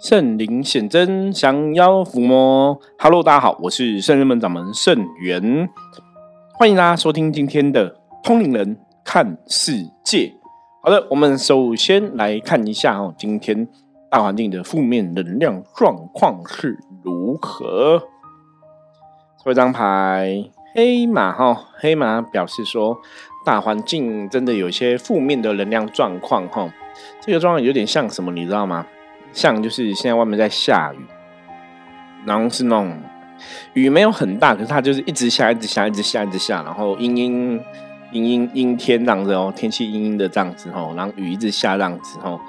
圣灵显真，降妖伏魔。Hello，大家好，我是圣人门掌门圣元，欢迎大家收听今天的通灵人看世界。好的，我们首先来看一下哦，今天大环境的负面能量状况是如何。抽一张牌，黑马哈，黑马表示说大环境真的有些负面的能量状况哈。这个状况有点像什么，你知道吗？像就是现在外面在下雨，然后是那种雨没有很大，可是它就是一直下，一直下，一直下，一直下，然后阴阴阴阴阴天这样子哦，天气阴阴的这样子哦，然后雨一直下这样子哦，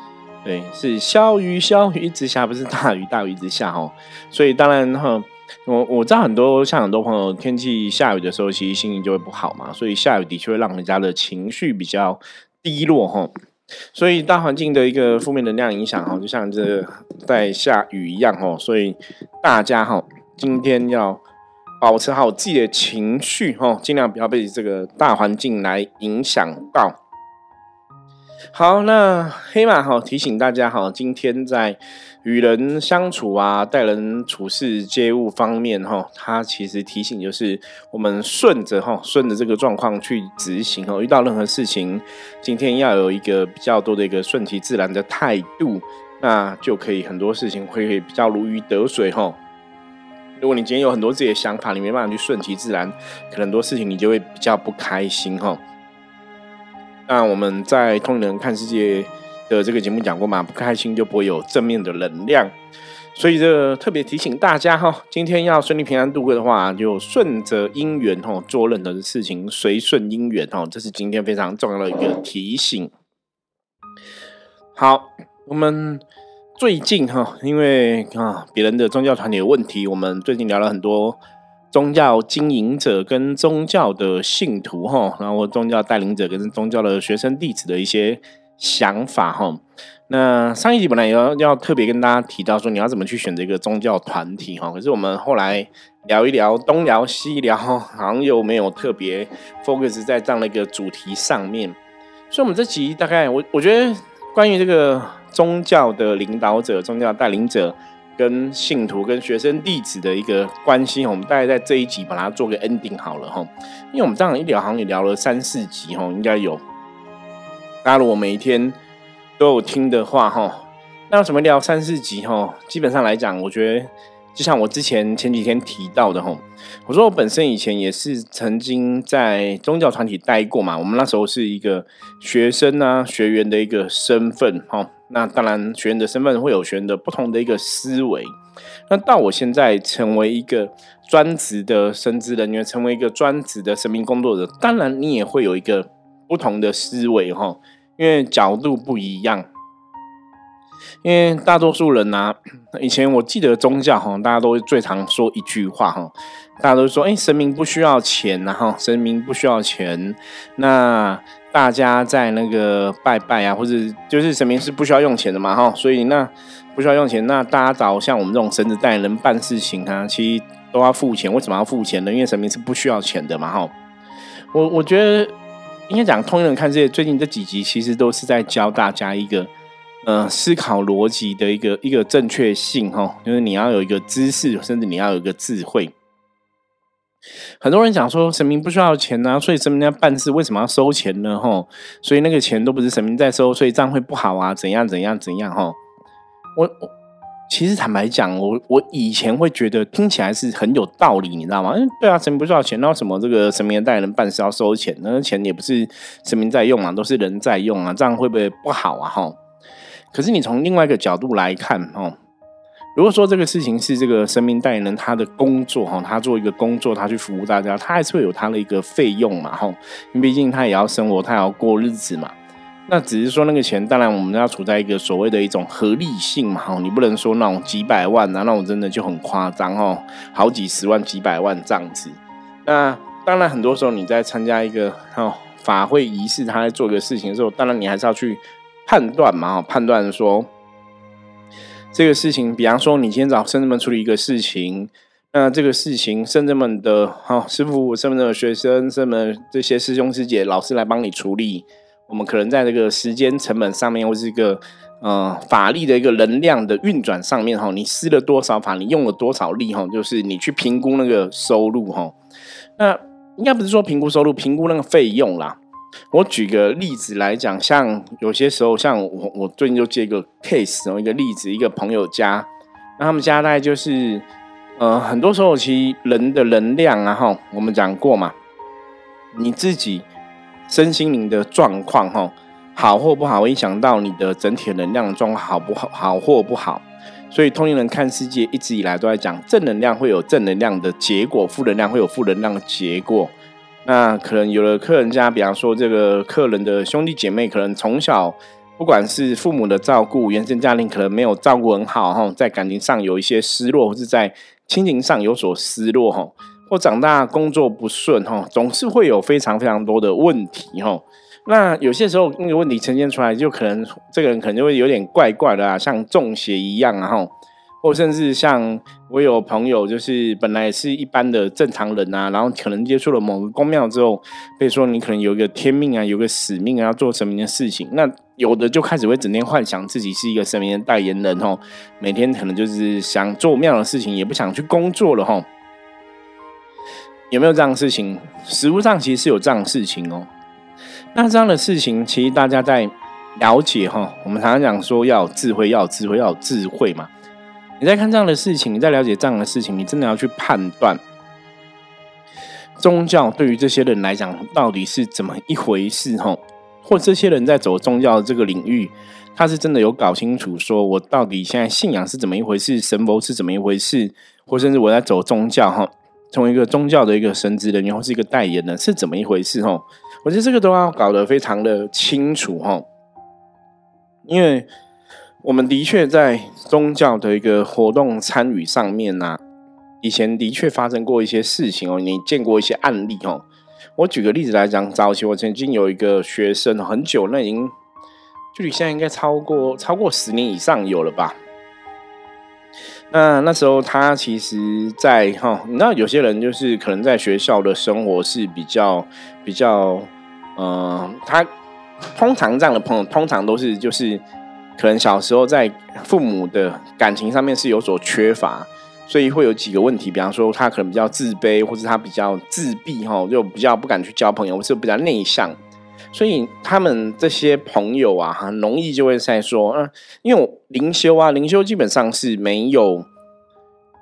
对，是小雨小雨一直下，不是大雨大雨一直下哦，所以当然哈，我我知道很多像很多朋友天气下雨的时候，其实心情就会不好嘛，所以下雨的确会让人家的情绪比较低落哈。所以大环境的一个负面能量影响哦，就像这在下雨一样哦，所以大家哈今天要保持好自己的情绪哈，尽量不要被这个大环境来影响到。好，那黑马哈提醒大家哈，今天在与人相处啊、待人处事、接物方面哈，它其实提醒就是我们顺着哈、顺着这个状况去执行哦。遇到任何事情，今天要有一个比较多的一个顺其自然的态度，那就可以很多事情会比较如鱼得水哈。如果你今天有很多自己的想法，你没办法去顺其自然，可能很多事情你就会比较不开心哈。那我们在《通灵人看世界》的这个节目讲过嘛，不开心就不会有正面的能量，所以这特别提醒大家哈，今天要顺利平安度过的话，就顺着因缘哈，做任何的事情随顺因缘哈，这是今天非常重要的一个提醒。好，我们最近哈，因为啊别人的宗教团体的问题，我们最近聊了很多。宗教经营者跟宗教的信徒哈，然后宗教带领者跟宗教的学生弟子的一些想法哈。那上一集本来也要要特别跟大家提到说，你要怎么去选择一个宗教团体哈。可是我们后来聊一聊，东聊西聊，好像又没有特别 focus 在这样的一个主题上面。所以，我们这集大概我我觉得关于这个宗教的领导者、宗教带领者。跟信徒、跟学生弟子的一个关系，我们大概在这一集把它做个 ending 好了哈。因为我们这样一聊，好像也聊了三四集哈，应该有。大家如果每一天都有听的话哈，那怎么聊三四集哈？基本上来讲，我觉得就像我之前前几天提到的哈，我说我本身以前也是曾经在宗教团体待过嘛，我们那时候是一个学生啊、学员的一个身份哈。那当然，学员的身份会有学员的不同的一个思维。那到我现在成为一个专职的神职人员，成为一个专职的神明工作者，当然你也会有一个不同的思维哈，因为角度不一样。因为大多数人呢，以前我记得宗教哈，大家都最常说一句话哈，大家都说，哎，神明不需要钱，然后神明不需要钱，那。大家在那个拜拜啊，或者就是神明是不需要用钱的嘛，哈，所以那不需要用钱，那大家找像我们这种神子带人办事情啊，其实都要付钱。为什么要付钱呢？因为神明是不需要钱的嘛，哈。我我觉得应该讲通人看这些最近这几集，其实都是在教大家一个呃思考逻辑的一个一个正确性，哈，就是你要有一个知识，甚至你要有一个智慧。很多人讲说神明不需要钱呐，所以神明要办事为什么要收钱呢？吼，所以那个钱都不是神明在收，所以这样会不好啊？怎样怎样怎样？吼，我其实坦白讲，我我以前会觉得听起来是很有道理，你知道吗？嗯，对啊，神明不需要钱，那什么这个神明带人办事要收钱？那钱也不是神明在用啊，都是人在用啊，这样会不会不好啊？哈，可是你从另外一个角度来看，哦。如果说这个事情是这个神明代言人他的工作哈，他做一个工作，他去服务大家，他还是会有他的一个费用嘛哈，毕竟他也要生活，他也要过日子嘛。那只是说那个钱，当然我们要处在一个所谓的一种合理性嘛哈，你不能说那种几百万啊，那种真的就很夸张哦，好几十万、几百万这样子。那当然很多时候你在参加一个哦法会仪式，他在做一个事情的时候，当然你还是要去判断嘛，判断说。这个事情，比方说，你今天找圣人们处理一个事情，那这个事情，圣人们的哈师傅、圣人的学生、圣人这些师兄师姐、老师来帮你处理，我们可能在这个时间成本上面，或是一个呃法力的一个能量的运转上面哈，你施了多少法，你用了多少力哈，就是你去评估那个收入哈。那应该不是说评估收入，评估那个费用啦。我举个例子来讲，像有些时候，像我我最近就接一个 case 哦，一个例子，一个朋友家，那他们家大概就是，呃，很多时候其实人的能量啊哈，我们讲过嘛，你自己身心灵的状况哈，好或不好，影响到你的整体能量状况好不好，好或不好。所以通灵人看世界一直以来都在讲，正能量会有正能量的结果，负能量会有负能量的结果。那可能有的客人家，比方说这个客人的兄弟姐妹，可能从小不管是父母的照顾，原生家庭可能没有照顾很好哈，在感情上有一些失落，或是在亲情上有所失落哈，或长大工作不顺哈，总是会有非常非常多的问题哈。那有些时候那个问题呈现出来，就可能这个人可能就会有点怪怪的啊，像中邪一样啊哈。或甚至像我有朋友，就是本来是一般的正常人啊，然后可能接触了某个宫庙之后，被说你可能有一个天命啊，有个使命啊，要做神明的事情。那有的就开始会整天幻想自己是一个神明的代言人哦，每天可能就是想做庙的事情，也不想去工作了哈。有没有这样的事情？实物上其实是有这样的事情哦。那这样的事情，其实大家在了解哈，我们常常讲说要有智慧，要有智慧，要有智慧嘛。你在看这样的事情，你在了解这样的事情，你真的要去判断宗教对于这些人来讲到底是怎么一回事？吼，或这些人在走宗教这个领域，他是真的有搞清楚，说我到底现在信仰是怎么一回事，神佛是怎么一回事，或甚至我在走宗教，哈，从一个宗教的一个神职人员或是一个代言人是怎么一回事？吼，我觉得这个都要搞得非常的清楚，哦，因为。我们的确在宗教的一个活动参与上面呢，以前的确发生过一些事情哦，你见过一些案例哦。我举个例子来讲，早期我曾经有一个学生，很久那已经距离现在应该超过超过十年以上有了吧。那那时候他其实，在哈，你知道有些人就是可能在学校的生活是比较比较，呃，他通常这样的朋友通常都是就是。可能小时候在父母的感情上面是有所缺乏，所以会有几个问题，比方说他可能比较自卑，或者他比较自闭，哈，就比较不敢去交朋友，或是比较内向，所以他们这些朋友啊，很容易就会在说，嗯，因为灵修啊，灵修基本上是没有，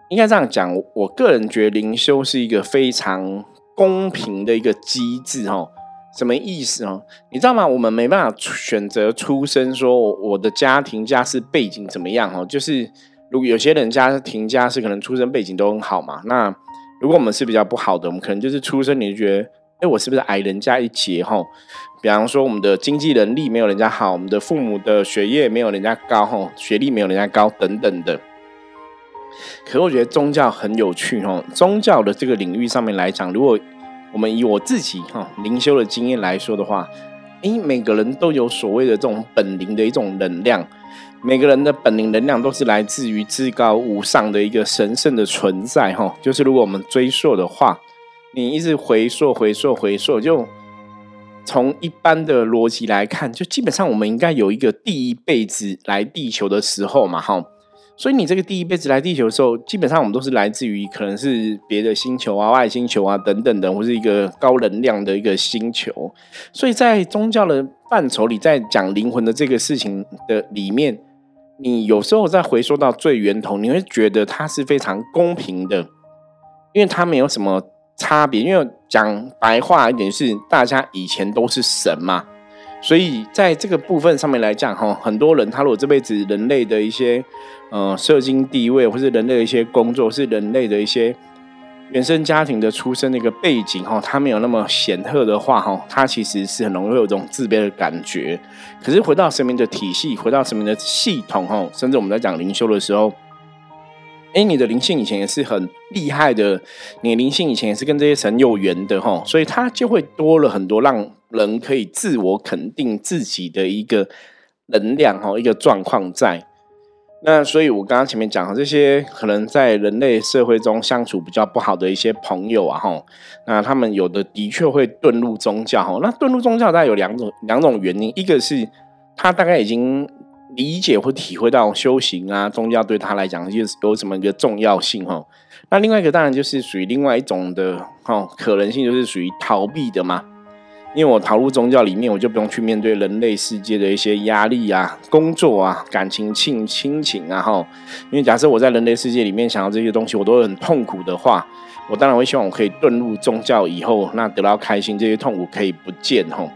应该这样讲，我个人觉得灵修是一个非常公平的一个机制，哈。什么意思哦？你知道吗？我们没办法选择出生，说我的家庭家世背景怎么样哦？就是如果有些人家庭家世可能出生背景都很好嘛，那如果我们是比较不好的，我们可能就是出生你就觉得，哎，我是不是矮人家一截哈？比方说我们的经济能力没有人家好，我们的父母的学业没有人家高哈，学历没有人家高等等的。可是我觉得宗教很有趣哦，宗教的这个领域上面来讲，如果我们以我自己哈灵修的经验来说的话，诶，每个人都有所谓的这种本灵的一种能量，每个人的本灵能量都是来自于至高无上的一个神圣的存在哈。就是如果我们追溯的话，你一直回溯、回溯、回溯，就从一般的逻辑来看，就基本上我们应该有一个第一辈子来地球的时候嘛，哈。所以你这个第一辈子来地球的时候，基本上我们都是来自于可能是别的星球啊、外星球啊等等等，或是一个高能量的一个星球。所以在宗教的范畴里，在讲灵魂的这个事情的里面，你有时候在回溯到最源头，你会觉得它是非常公平的，因为它没有什么差别。因为讲白话一点是，大家以前都是神嘛。所以在这个部分上面来讲，哈，很多人他如果这辈子人类的一些呃社经地位，或是人类的一些工作，是人类的一些原生家庭的出生的一个背景，哈，他没有那么显赫的话，哈，他其实是很容易有这种自卑的感觉。可是回到神明的体系，回到神明的系统，哈，甚至我们在讲灵修的时候。哎，你的灵性以前也是很厉害的，你灵性以前也是跟这些神有缘的哈，所以它就会多了很多让人可以自我肯定自己的一个能量哈，一个状况在。那所以我刚刚前面讲这些可能在人类社会中相处比较不好的一些朋友啊哈，那他们有的的确会遁入宗教哈。那遁入宗教大概有两种两种原因，一个是他大概已经理解或体会到修行啊，宗教对他来讲就是有什么一个重要性哈。那另外一个当然就是属于另外一种的哈可能性，就是属于逃避的嘛。因为我逃入宗教里面，我就不用去面对人类世界的一些压力啊、工作啊、感情、亲亲情啊哈。因为假设我在人类世界里面想要这些东西，我都很痛苦的话，我当然会希望我可以遁入宗教以后，那得到开心，这些痛苦可以不见哈。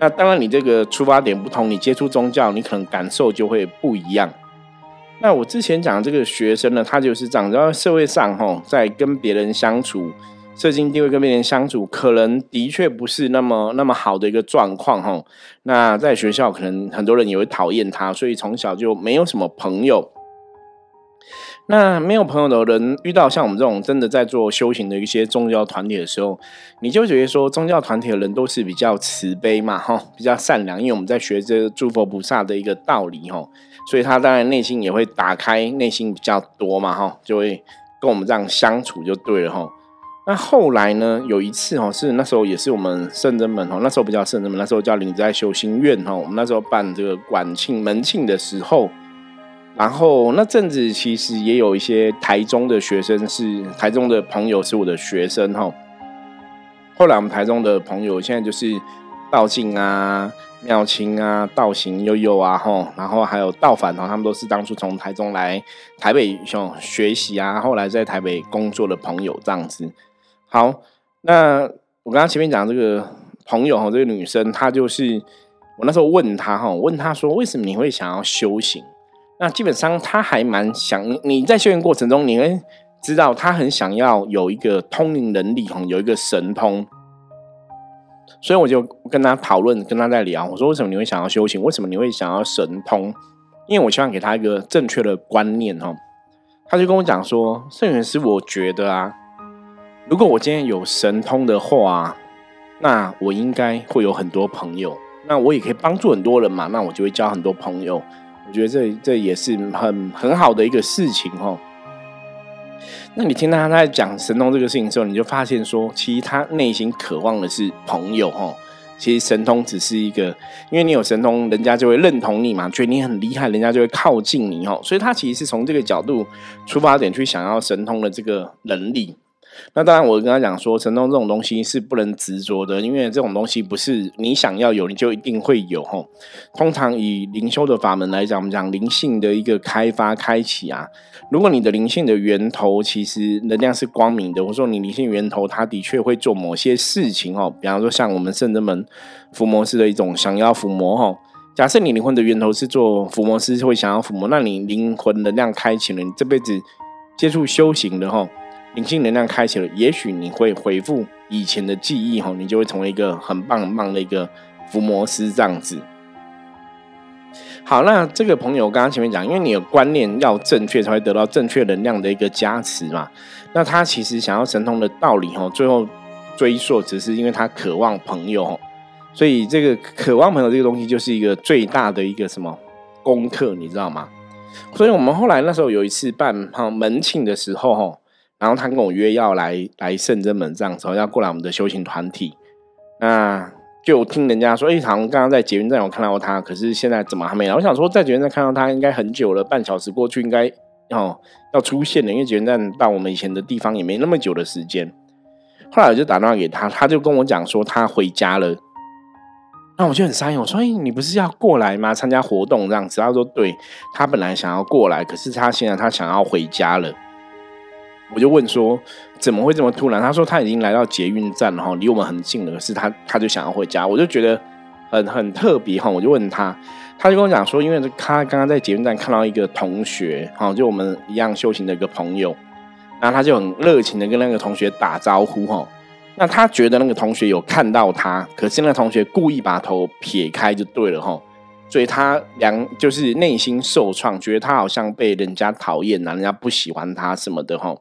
那当然，你这个出发点不同，你接触宗教，你可能感受就会不一样。那我之前讲这个学生呢，他就是长在社会上哈，在跟别人相处、社经地位跟别人相处，可能的确不是那么那么好的一个状况哈。那在学校，可能很多人也会讨厌他，所以从小就没有什么朋友。那没有朋友的人遇到像我们这种真的在做修行的一些宗教团体的时候，你就觉得说宗教团体的人都是比较慈悲嘛，哈，比较善良，因为我们在学这诸佛菩萨的一个道理，哈，所以他当然内心也会打开，内心比较多嘛，哈，就会跟我们这样相处就对了，哈。那后来呢，有一次，哈，是那时候也是我们圣真门，哈，那时候不叫圣真门，那时候叫灵在修心院，哈，我们那时候办这个管庆门庆的时候。然后那阵子其实也有一些台中的学生是台中的朋友是我的学生哈。后来我们台中的朋友现在就是道静啊、妙清啊、道行悠悠啊哈，然后还有道凡哈，他们都是当初从台中来台北想学习啊，后来在台北工作的朋友这样子。好，那我刚刚前面讲这个朋友哈，这个女生她就是我那时候问她哈，问她说为什么你会想要修行？那基本上他还蛮想你在修行过程中，你会知道他很想要有一个通灵能力，哈，有一个神通。所以我就跟他讨论，跟他在聊，我说为什么你会想要修行？为什么你会想要神通？因为我希望给他一个正确的观念，哈。他就跟我讲说，圣元师，我觉得啊，如果我今天有神通的话，那我应该会有很多朋友，那我也可以帮助很多人嘛，那我就会交很多朋友。我觉得这这也是很很好的一个事情哦。那你听到他在讲神通这个事情的时候，你就发现说，其实他内心渴望的是朋友哦。其实神通只是一个，因为你有神通，人家就会认同你嘛，觉得你很厉害，人家就会靠近你哦。所以他其实是从这个角度出发点去想要神通的这个能力。那当然，我跟他讲说，神通这种东西是不能执着的，因为这种东西不是你想要有你就一定会有吼。通常以灵修的法门来讲，我们讲灵性的一个开发开启啊，如果你的灵性的源头其实能量是光明的，或者说你灵性源头它的确会做某些事情哦，比方说像我们圣人门伏魔师的一种想要伏魔吼。假设你灵魂的源头是做伏魔师，会想要伏魔，那你灵魂能量开启了，你这辈子接触修行的吼。灵性能量开启了，也许你会恢复以前的记忆哈，你就会成为一个很棒很棒的一个伏魔师这样子。好，那这个朋友刚刚前面讲，因为你的观念要正确，才会得到正确能量的一个加持嘛。那他其实想要神通的道理哈，最后追溯只是因为他渴望朋友，所以这个渴望朋友这个东西就是一个最大的一个什么功课，你知道吗？所以我们后来那时候有一次办哈门庆的时候哈。然后他跟我约要来来圣真门这样子，要过来我们的修行团体。那就听人家说，哎，好像刚刚在捷运站有看到他，可是现在怎么还没来？我想说，在捷运站看到他应该很久了，半小时过去应该哦要出现了，因为捷运站到我们以前的地方也没那么久的时间。后来我就打电话给他，他就跟我讲说他回家了。那我就很伤心，我说，哎，你不是要过来吗？参加活动这样子？他说，对，他本来想要过来，可是他现在他想要回家了。我就问说怎么会这么突然？他说他已经来到捷运站了哈，离我们很近了。可是他他就想要回家，我就觉得很很特别哈。我就问他，他就跟我讲说，因为他刚刚在捷运站看到一个同学哈，就我们一样修行的一个朋友，然后他就很热情的跟那个同学打招呼哈。那他觉得那个同学有看到他，可是那个同学故意把头撇开就对了哈，所以他两就是内心受创，觉得他好像被人家讨厌啊，人家不喜欢他什么的哈。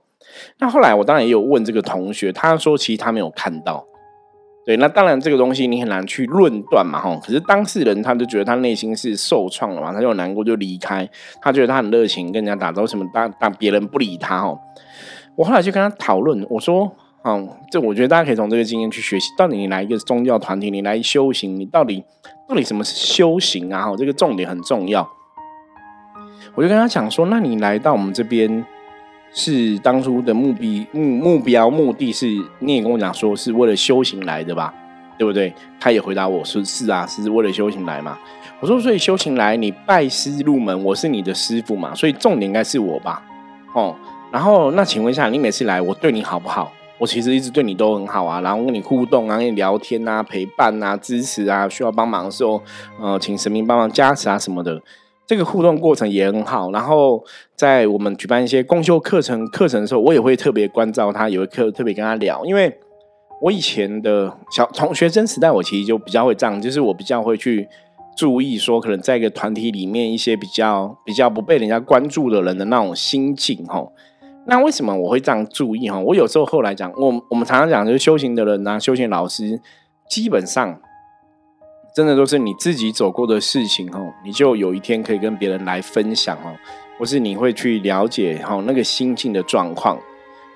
那后来我当然也有问这个同学，他说其实他没有看到。对，那当然这个东西你很难去论断嘛，哈。可是当事人他就觉得他内心是受创了嘛，他就难过就离开。他觉得他很热情，跟人家打招呼什么，当当别人不理他，吼。我后来就跟他讨论，我说，嗯，这我觉得大家可以从这个经验去学习，到底你来一个宗教团体，你来修行，你到底到底什么是修行啊？吼，这个重点很重要。我就跟他讲说，那你来到我们这边是当初的目的目目标目的是，你也跟我讲说是为了修行来的吧，对不对？他也回答我说是啊，是为了修行来嘛。我说所以修行来，你拜师入门，我是你的师傅嘛，所以重点应该是我吧，哦。然后那请问一下，你每次来我对你好不好？我其实一直对你都很好啊，然后跟你互动啊，跟你聊天啊，陪伴啊，支持啊，需要帮忙的时候，呃，请神明帮忙加持啊什么的，这个互动过程也很好。然后在我们举办一些公修课程课程的时候，我也会特别关照他，有一课特别跟他聊，因为我以前的小从学生时代，我其实就比较会这样，就是我比较会去注意说，可能在一个团体里面一些比较比较不被人家关注的人的那种心境，吼。那为什么我会这样注意哈？我有时候后来讲，我我们常常讲，就是修行的人啊，修行老师基本上真的都是你自己走过的事情哦，你就有一天可以跟别人来分享哦，或是你会去了解哈那个心境的状况。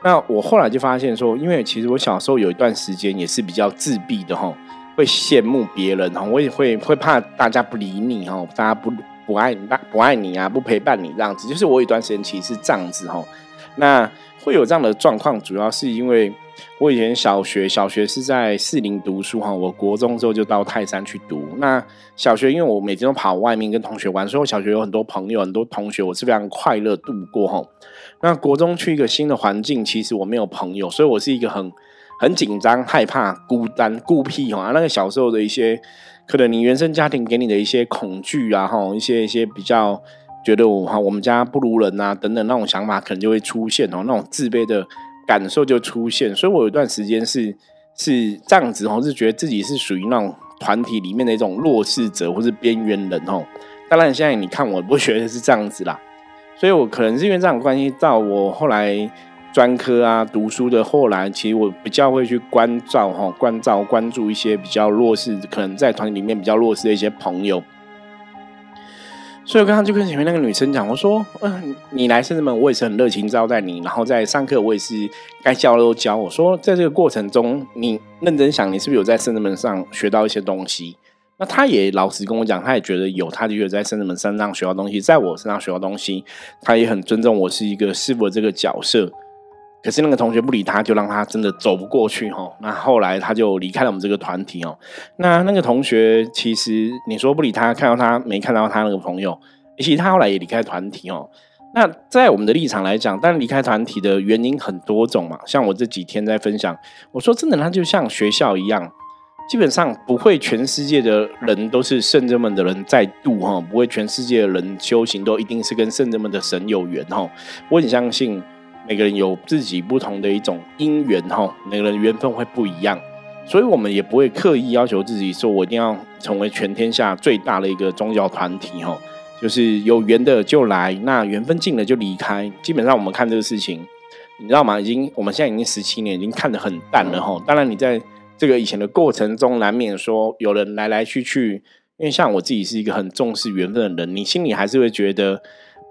那我后来就发现说，因为其实我小时候有一段时间也是比较自闭的哈，会羡慕别人哈，我也会会怕大家不理你哈，大家不不爱你，不爱你啊，不陪伴你这样子，就是我有一段时间其实是这样子哈。那会有这样的状况，主要是因为我以前小学小学是在四林读书哈，我国中之后就到泰山去读。那小学因为我每天都跑外面跟同学玩，所以我小学有很多朋友、很多同学，我是非常快乐度过哈。那国中去一个新的环境，其实我没有朋友，所以我是一个很很紧张、害怕、孤单、孤僻哈。那个小时候的一些，可能你原生家庭给你的一些恐惧啊哈，一些一些比较。觉得我哈，我们家不如人呐，等等那种想法可能就会出现哦，那种自卑的感受就出现。所以我有一段时间是是这样子哦，是觉得自己是属于那种团体里面的一种弱势者或是边缘人哦。当然现在你看我不觉得是这样子啦，所以我可能是因为这样关系，到我后来专科啊读书的后来，其实我比较会去关照哈，关照关注一些比较弱势，可能在团体里面比较弱势的一些朋友。所以我刚刚就跟前面那个女生讲，我说：“嗯，你来圣子门，我也是很热情招待你。然后在上课，我也是该教的都教。我说，在这个过程中，你认真想，你是不是有在圣子门上学到一些东西？那他也老实跟我讲，他也觉得有，他就有在圣子门身上学到东西，在我身上学到东西，他也很尊重我是一个师傅的这个角色。”可是那个同学不理他，就让他真的走不过去哈。那后来他就离开了我们这个团体哦。那那个同学其实你说不理他，看到他没看到他那个朋友，其实他后来也离开团体哦。那在我们的立场来讲，但离开团体的原因很多种嘛。像我这几天在分享，我说真的，他就像学校一样，基本上不会全世界的人都是圣人们的人在度哈，不会全世界的人修行都一定是跟圣人们的神有缘哈。我很相信。每个人有自己不同的一种因缘哈，每个人缘分会不一样，所以我们也不会刻意要求自己说，我一定要成为全天下最大的一个宗教团体哈。就是有缘的就来，那缘分尽了就离开。基本上我们看这个事情，你知道吗？已经我们现在已经十七年，已经看得很淡了哈。当然，你在这个以前的过程中，难免说有人来来去去，因为像我自己是一个很重视缘分的人，你心里还是会觉得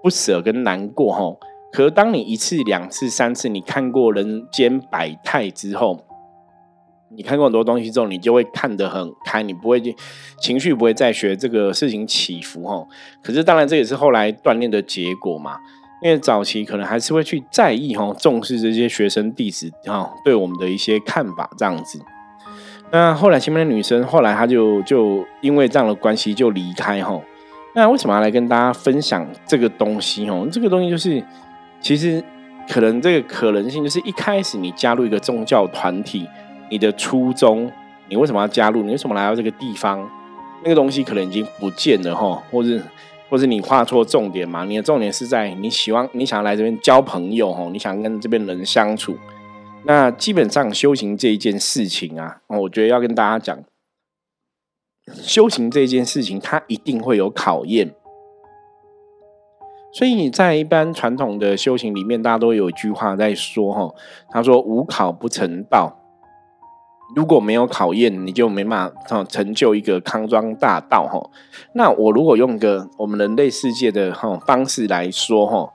不舍跟难过哈。可当你一次、两次、三次，你看过人间百态之后，你看过很多东西之后，你就会看得很开，你不会情绪不会再学这个事情起伏哈。可是当然这也是后来锻炼的结果嘛，因为早期可能还是会去在意哈，重视这些学生弟子哈对我们的一些看法这样子。那后来前面的女生后来她就就因为这样的关系就离开哈。那为什么要来跟大家分享这个东西哦？这个东西就是。其实，可能这个可能性就是一开始你加入一个宗教团体，你的初衷，你为什么要加入？你为什么来到这个地方？那个东西可能已经不见了哈，或者，或者你画错重点嘛？你的重点是在你喜欢，你想来这边交朋友哈，你想跟这边人相处。那基本上修行这一件事情啊，我觉得要跟大家讲，修行这件事情它一定会有考验。所以在一般传统的修行里面，大家都有一句话在说哈，他说“无考不成道”。如果没有考验，你就没办法成就一个康庄大道哈。那我如果用个我们人类世界的哈方式来说哈，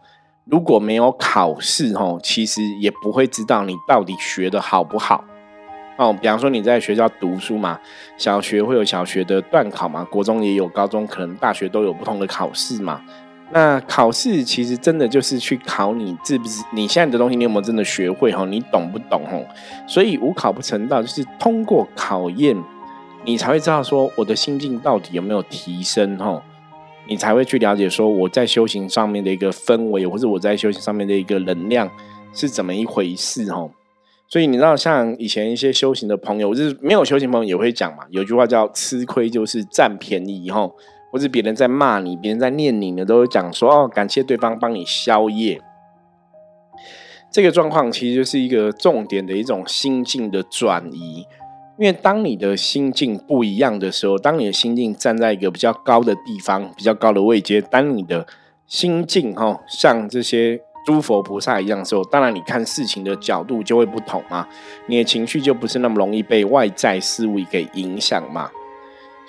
如果没有考试哈，其实也不会知道你到底学的好不好哦。比方说你在学校读书嘛，小学会有小学的段考嘛，国中也有，高中可能大学都有不同的考试嘛。那考试其实真的就是去考你是不是你现在的东西，你有没有真的学会哈？你懂不懂哈？所以无考不成道，就是通过考验，你才会知道说我的心境到底有没有提升哈？你才会去了解说我在修行上面的一个氛围，或者我在修行上面的一个能量是怎么一回事哈？所以你知道，像以前一些修行的朋友，就是没有修行朋友也会讲嘛，有句话叫“吃亏就是占便宜”哈。或者别人在骂你，别人在念你呢，都会讲说哦，感谢对方帮你消业。这个状况其实就是一个重点的一种心境的转移。因为当你的心境不一样的时候，当你的心境站在一个比较高的地方、比较高的位阶，当你的心境哈像这些诸佛菩萨一样的时候，当然你看事情的角度就会不同嘛，你的情绪就不是那么容易被外在事物给影响嘛。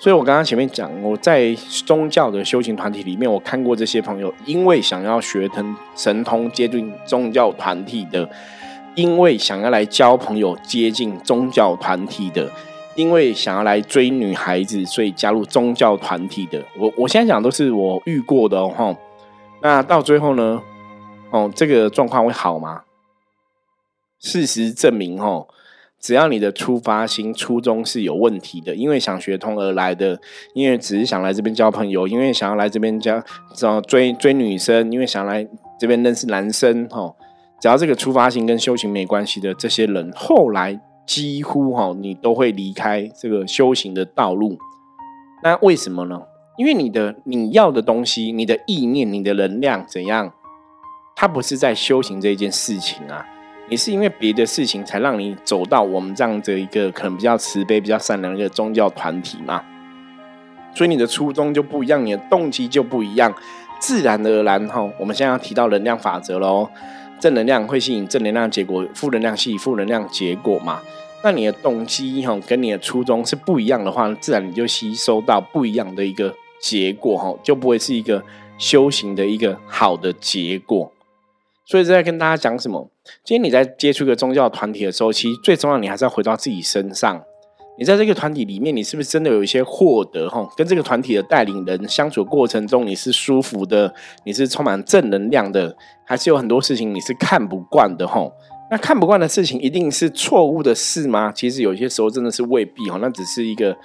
所以，我刚刚前面讲，我在宗教的修行团体里面，我看过这些朋友，因为想要学通神通，接近宗教团体的；因为想要来交朋友，接近宗教团体的；因为想要来追女孩子，所以加入宗教团体的。我我现在讲都是我遇过的哦。那到最后呢，哦，这个状况会好吗？事实证明，哦。只要你的出发心、初衷是有问题的，因为想学通而来的，因为只是想来这边交朋友，因为想要来这边交找追追女生，因为想来这边认识男生，哈，只要这个出发心跟修行没关系的这些人，后来几乎哈你都会离开这个修行的道路。那为什么呢？因为你的你要的东西、你的意念、你的能量怎样，它不是在修行这一件事情啊。你是因为别的事情才让你走到我们这样的一个可能比较慈悲、比较善良的一个宗教团体嘛？所以你的初衷就不一样，你的动机就不一样，自然而然哈。我们现在要提到能量法则喽，正能量会吸引正能量结果，负能量吸引负能量结果嘛？那你的动机哈跟你的初衷是不一样的话，自然你就吸收到不一样的一个结果哈，就不会是一个修行的一个好的结果。所以在跟大家讲什么？今天你在接触一个宗教团体的时候，其实最重要，你还是要回到自己身上。你在这个团体里面，你是不是真的有一些获得？哈，跟这个团体的带领人相处过程中，你是舒服的，你是充满正能量的，还是有很多事情你是看不惯的？哈，那看不惯的事情一定是错误的事吗？其实有些时候真的是未必。哈，那只是一个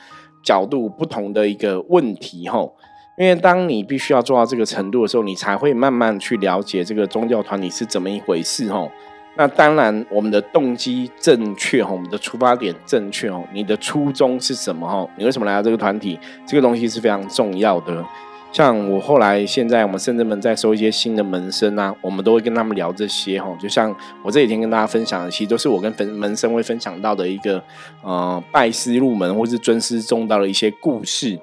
角度不同的一个问题。哈。因为当你必须要做到这个程度的时候，你才会慢慢去了解这个宗教团体是怎么一回事哦。那当然，我们的动机正确哦，我们的出发点正确哦，你的初衷是什么哦？你为什么来到这个团体？这个东西是非常重要的。像我后来现在我们甚至们在收一些新的门生啊，我们都会跟他们聊这些哈。就像我这几天跟大家分享的，其实都是我跟分门生会分享到的一个呃拜师入门或是尊师重道的一些故事。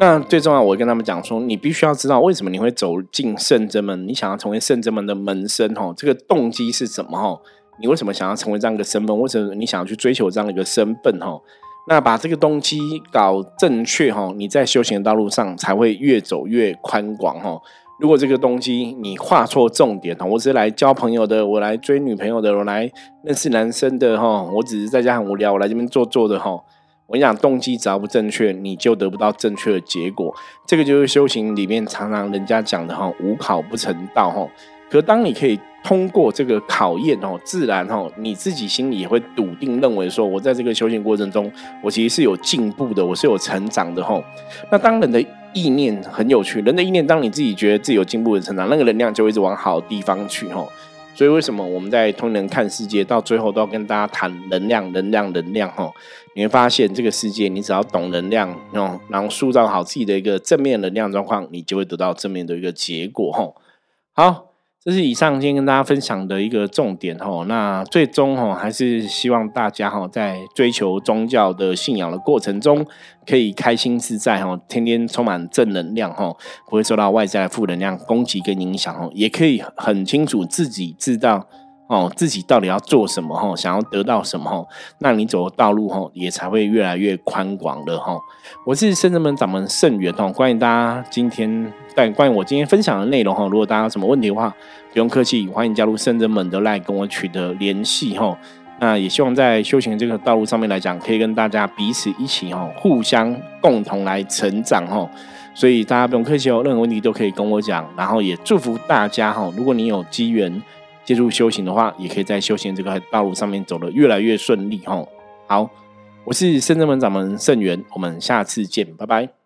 那最重要，我跟他们讲说，你必须要知道为什么你会走进圣真门，你想要成为圣真门的门生哈，这个动机是什么哈？你为什么想要成为这样一个身份？为什么你想要去追求这样的一个身份哈？那把这个动机搞正确哈，你在修行的道路上才会越走越宽广哈。如果这个东西你画错重点哈，我只是来交朋友的，我来追女朋友的，我来认识男生的哈，我只是在家很无聊，我来这边坐坐的哈。我跟你讲，动机只要不正确，你就得不到正确的结果。这个就是修行里面常常人家讲的哈，无考不成道哈。可当你可以通过这个考验哦，自然哈，你自己心里也会笃定认为说，我在这个修行过程中，我其实是有进步的，我是有成长的哈。那当人的意念很有趣，人的意念，当你自己觉得自己有进步的成长，那个能量就会一直往好的地方去哈。所以为什么我们在通人看世界，到最后都要跟大家谈能量、能量、能量？哈，你会发现这个世界，你只要懂能量，哦，然后塑造好自己的一个正面能量状况，你就会得到正面的一个结果。哈，好。这是以上今天跟大家分享的一个重点哈，那最终哈还是希望大家哈在追求宗教的信仰的过程中，可以开心自在哈，天天充满正能量哈，不会受到外在的负能量攻击跟影响哦，也可以很清楚自己知道。哦，自己到底要做什么哈？想要得到什么哈？那你走的道路哈，也才会越来越宽广了哈。我是圣人门掌门圣元哈，欢迎大家今天但关于我今天分享的内容哈，如果大家有什么问题的话，不用客气，欢迎加入圣人门的来跟我取得联系哈。那也希望在修行这个道路上面来讲，可以跟大家彼此一起哈，互相共同来成长哈。所以大家不用客气哦，任何问题都可以跟我讲。然后也祝福大家哈，如果你有机缘借助修行的话，也可以在修行这个道路上面走得越来越顺利哦。好，我是深圳门掌门圣元，我们下次见，拜拜。